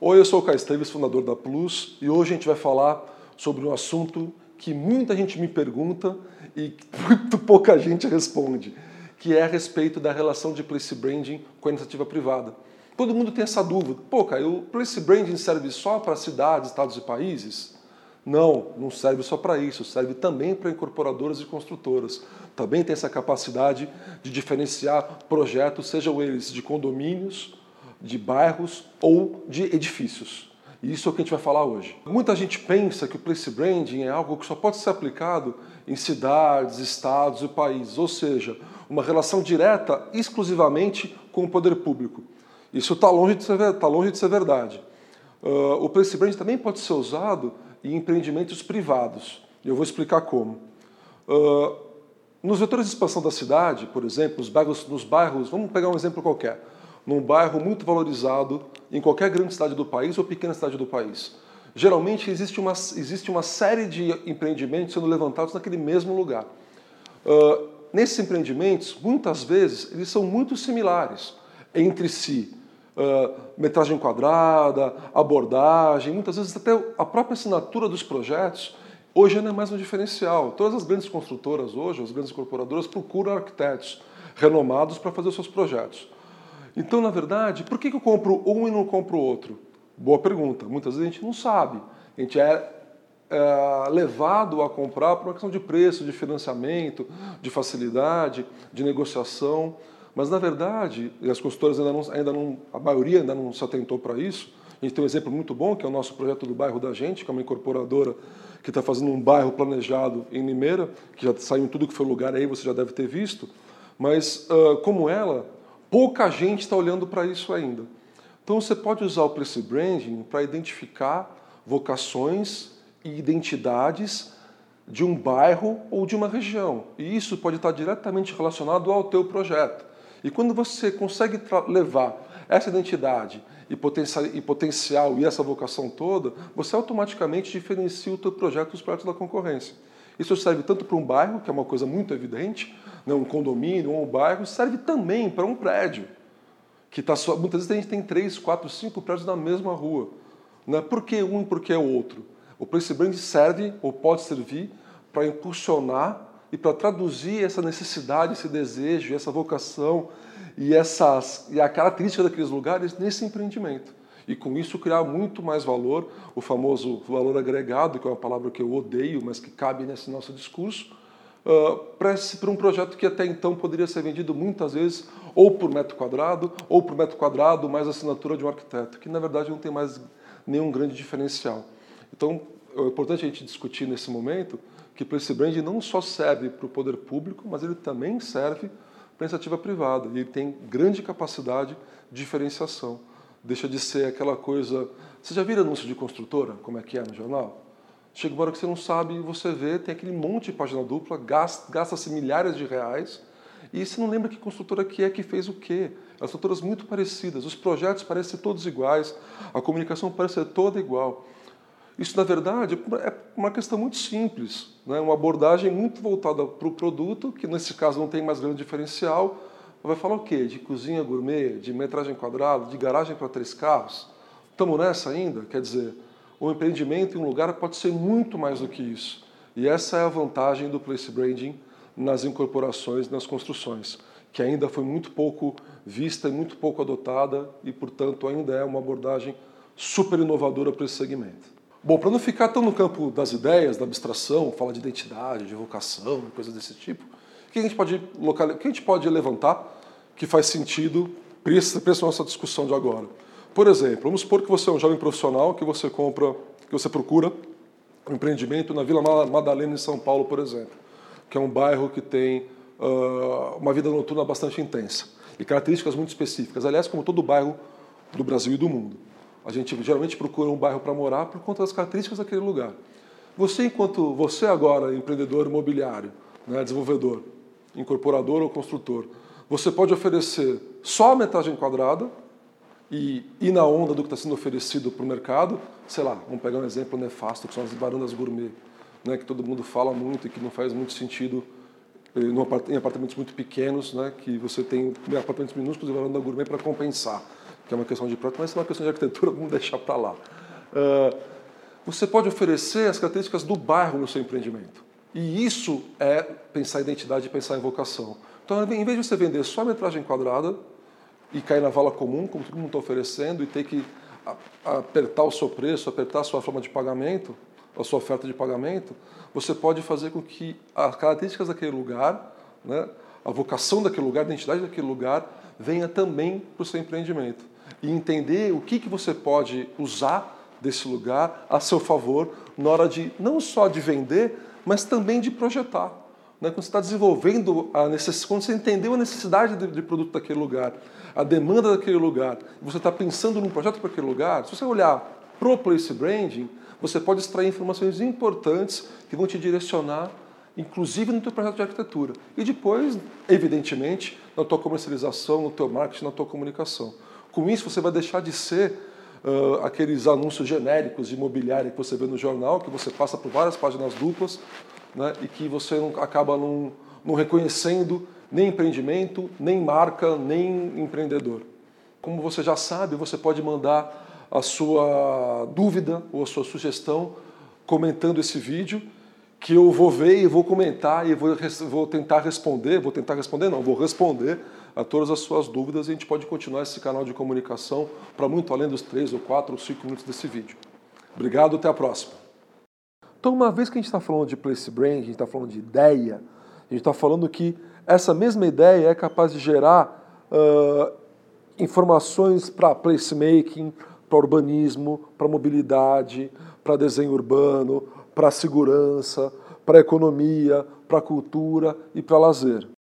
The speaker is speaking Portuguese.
Oi, eu sou o Caio Esteves, fundador da Plus, e hoje a gente vai falar sobre um assunto que muita gente me pergunta e muito pouca gente responde, que é a respeito da relação de place branding com a iniciativa privada. Todo mundo tem essa dúvida. Pô, Caio, o place branding serve só para cidades, estados e países? Não, não serve só para isso, serve também para incorporadoras e construtoras. Também tem essa capacidade de diferenciar projetos, sejam eles de condomínios, de bairros ou de edifícios. E isso é o que a gente vai falar hoje. Muita gente pensa que o place branding é algo que só pode ser aplicado em cidades, estados e países, ou seja, uma relação direta exclusivamente com o poder público. Isso está longe, de ser, tá longe de ser verdade. Uh, o place branding também pode ser usado e empreendimentos privados. Eu vou explicar como. Uh, nos vetores de expansão da cidade, por exemplo, nos bairros, nos bairros, vamos pegar um exemplo qualquer, num bairro muito valorizado em qualquer grande cidade do país ou pequena cidade do país. Geralmente existe uma, existe uma série de empreendimentos sendo levantados naquele mesmo lugar. Uh, nesses empreendimentos, muitas vezes, eles são muito similares entre si uh, metragem quadrada, abordagem, muitas vezes até a própria assinatura dos projetos, hoje não é mais um diferencial. Todas as grandes construtoras hoje, as grandes incorporadoras, procuram arquitetos renomados para fazer os seus projetos. Então, na verdade, por que eu compro um e não compro outro? Boa pergunta. Muitas vezes a gente não sabe. A gente é, é levado a comprar por uma questão de preço, de financiamento, de facilidade, de negociação. Mas, na verdade, as consultoras ainda não, ainda não, a maioria ainda não se atentou para isso. A gente tem um exemplo muito bom, que é o nosso projeto do bairro da gente, que é uma incorporadora que está fazendo um bairro planejado em Limeira, que já saiu em tudo que foi lugar aí, você já deve ter visto. Mas, como ela, pouca gente está olhando para isso ainda. Então, você pode usar o Place Branding para identificar vocações e identidades de um bairro ou de uma região. E isso pode estar diretamente relacionado ao teu projeto. E quando você consegue levar essa identidade e e potencial e essa vocação toda, você automaticamente diferencia o teu projeto dos projetos da concorrência. Isso serve tanto para um bairro, que é uma coisa muito evidente, né, um condomínio ou um bairro, serve também para um prédio. Que tá só, muitas vezes a gente tem três, quatro, cinco prédios na mesma rua. Né? Por que um e por que o outro? O Place Brand serve ou pode servir para impulsionar e para traduzir essa necessidade, esse desejo, essa vocação e, essas, e a característica daqueles lugares nesse empreendimento. E com isso criar muito mais valor, o famoso valor agregado, que é uma palavra que eu odeio, mas que cabe nesse nosso discurso, uh, para um projeto que até então poderia ser vendido muitas vezes ou por metro quadrado, ou por metro quadrado mais assinatura de um arquiteto, que na verdade não tem mais nenhum grande diferencial. Então, é importante a gente discutir nesse momento que Place Brand não só serve para o poder público, mas ele também serve para a iniciativa privada. E ele tem grande capacidade de diferenciação. Deixa de ser aquela coisa. Você já viu anúncio de construtora, como é que é no jornal? Chega uma hora que você não sabe e você vê, tem aquele monte de página dupla, gasta-se milhares de reais e você não lembra que construtora que é que fez o quê. As construtoras muito parecidas, os projetos parecem ser todos iguais, a comunicação parece ser toda igual. Isso, na verdade, é uma questão muito simples, né? uma abordagem muito voltada para o produto, que nesse caso não tem mais grande diferencial. Vai falar o quê? De cozinha gourmet, de metragem quadrada, de garagem para três carros? Estamos nessa ainda? Quer dizer, o empreendimento em um lugar pode ser muito mais do que isso. E essa é a vantagem do place branding nas incorporações, nas construções, que ainda foi muito pouco vista e muito pouco adotada e, portanto, ainda é uma abordagem super inovadora para esse segmento. Bom, para não ficar tão no campo das ideias, da abstração, falar de identidade, de vocação, coisas desse tipo, o que a gente pode, local... que a gente pode levantar que faz sentido para essa nossa discussão de agora? Por exemplo, vamos supor que você é um jovem profissional que você compra, que você procura um empreendimento na Vila Madalena, em São Paulo, por exemplo, que é um bairro que tem uh, uma vida noturna bastante intensa e características muito específicas. Aliás, como todo bairro do Brasil e do mundo. A gente geralmente procura um bairro para morar por conta das características daquele lugar. Você, enquanto você agora, empreendedor imobiliário, né, desenvolvedor, incorporador ou construtor, você pode oferecer só a metragem quadrada e ir na onda do que está sendo oferecido para o mercado. Sei lá, vamos pegar um exemplo nefasto, que são as varandas gourmet, né, que todo mundo fala muito e que não faz muito sentido em apartamentos muito pequenos, né, que você tem apartamentos minúsculos e varanda gourmet para compensar, que é uma questão de projeto, mas é uma questão de arquitetura, vamos deixar para lá. Uh, você pode oferecer as características do bairro no seu empreendimento. E isso é pensar identidade e pensar em vocação. Então, em vez de você vender só a metragem quadrada e cair na vala comum, como todo mundo está oferecendo, e ter que apertar o seu preço, apertar a sua forma de pagamento, a sua oferta de pagamento, você pode fazer com que as características daquele lugar, né, a vocação daquele lugar, a identidade daquele lugar, venha também para o seu empreendimento. E entender o que, que você pode usar desse lugar a seu favor na hora de não só de vender, mas também de projetar. Né? Quando você está desenvolvendo a necessidade, quando você entendeu a necessidade de, de produto daquele lugar, a demanda daquele lugar, você está pensando num projeto para aquele lugar, se você olhar para o place branding, você pode extrair informações importantes que vão te direcionar, inclusive no teu projeto de arquitetura. E depois, evidentemente, na tua comercialização, no teu marketing, na tua comunicação. Com isso, você vai deixar de ser uh, aqueles anúncios genéricos de imobiliária que você vê no jornal, que você passa por várias páginas duplas, né, e que você não, acaba não, não reconhecendo nem empreendimento, nem marca, nem empreendedor. Como você já sabe, você pode mandar a sua dúvida ou a sua sugestão comentando esse vídeo, que eu vou ver e vou comentar e vou, vou tentar responder, vou tentar responder não, vou responder a todas as suas dúvidas e a gente pode continuar esse canal de comunicação para muito além dos 3 ou 4 ou 5 minutos desse vídeo. Obrigado, até a próxima. Então, uma vez que a gente está falando de place brand, a gente está falando de ideia, a gente está falando que essa mesma ideia é capaz de gerar uh, informações para placemaking, para urbanismo, para mobilidade, para desenho urbano, para segurança, para economia, para cultura e para lazer.